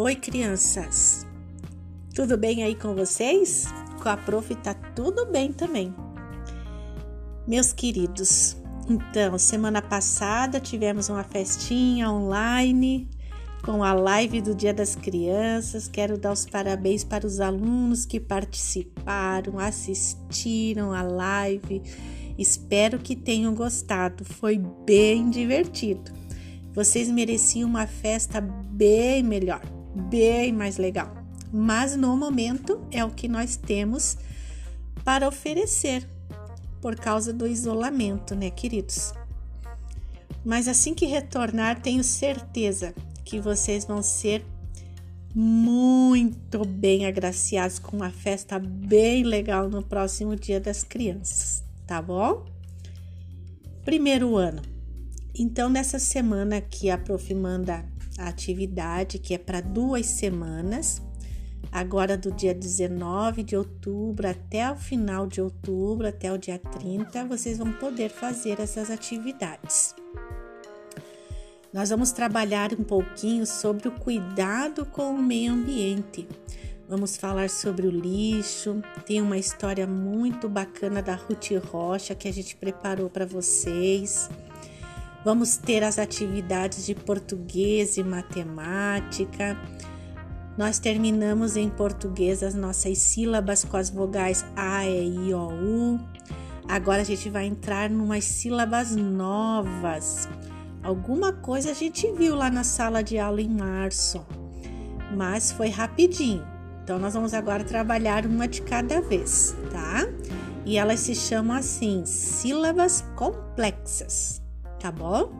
Oi, crianças! Tudo bem aí com vocês? Com a prof tá tudo bem também. Meus queridos, então, semana passada tivemos uma festinha online com a live do Dia das Crianças. Quero dar os parabéns para os alunos que participaram, assistiram a live. Espero que tenham gostado, foi bem divertido. Vocês mereciam uma festa bem melhor bem mais legal. Mas no momento é o que nós temos para oferecer por causa do isolamento, né, queridos? Mas assim que retornar, tenho certeza que vocês vão ser muito bem agraciados com uma festa bem legal no próximo Dia das Crianças, tá bom? Primeiro ano. Então, nessa semana que a prof manda a atividade que é para duas semanas, agora do dia 19 de outubro até o final de outubro, até o dia 30, vocês vão poder fazer essas atividades. Nós vamos trabalhar um pouquinho sobre o cuidado com o meio ambiente. Vamos falar sobre o lixo. Tem uma história muito bacana da Ruth Rocha que a gente preparou para vocês. Vamos ter as atividades de português e matemática. Nós terminamos em português as nossas sílabas com as vogais A, E, I, O, U. Agora a gente vai entrar numas sílabas novas. Alguma coisa a gente viu lá na sala de aula em março, mas foi rapidinho. Então nós vamos agora trabalhar uma de cada vez, tá? E elas se chamam assim: sílabas complexas tá bom?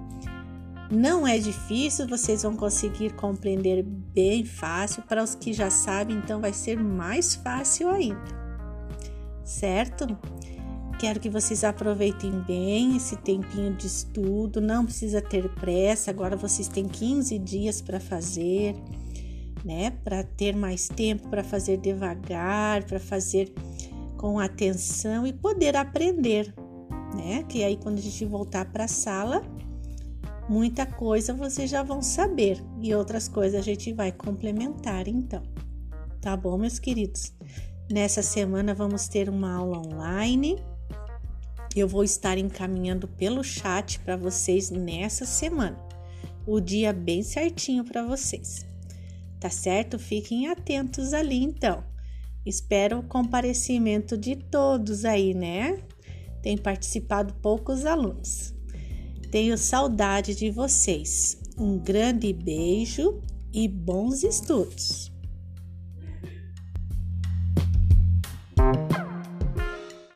Não é difícil, vocês vão conseguir compreender bem fácil. Para os que já sabem, então vai ser mais fácil ainda, certo? Quero que vocês aproveitem bem esse tempinho de estudo, não precisa ter pressa. Agora vocês têm 15 dias para fazer, né? Para ter mais tempo para fazer devagar, para fazer com atenção e poder aprender, né? Que aí quando a gente voltar para a sala, muita coisa vocês já vão saber e outras coisas a gente vai complementar então. Tá bom, meus queridos? Nessa semana vamos ter uma aula online. Eu vou estar encaminhando pelo chat para vocês nessa semana. O dia bem certinho para vocês. Tá certo? Fiquem atentos ali então. Espero o comparecimento de todos aí, né? Tem participado poucos alunos. Tenho saudade de vocês. Um grande beijo e bons estudos!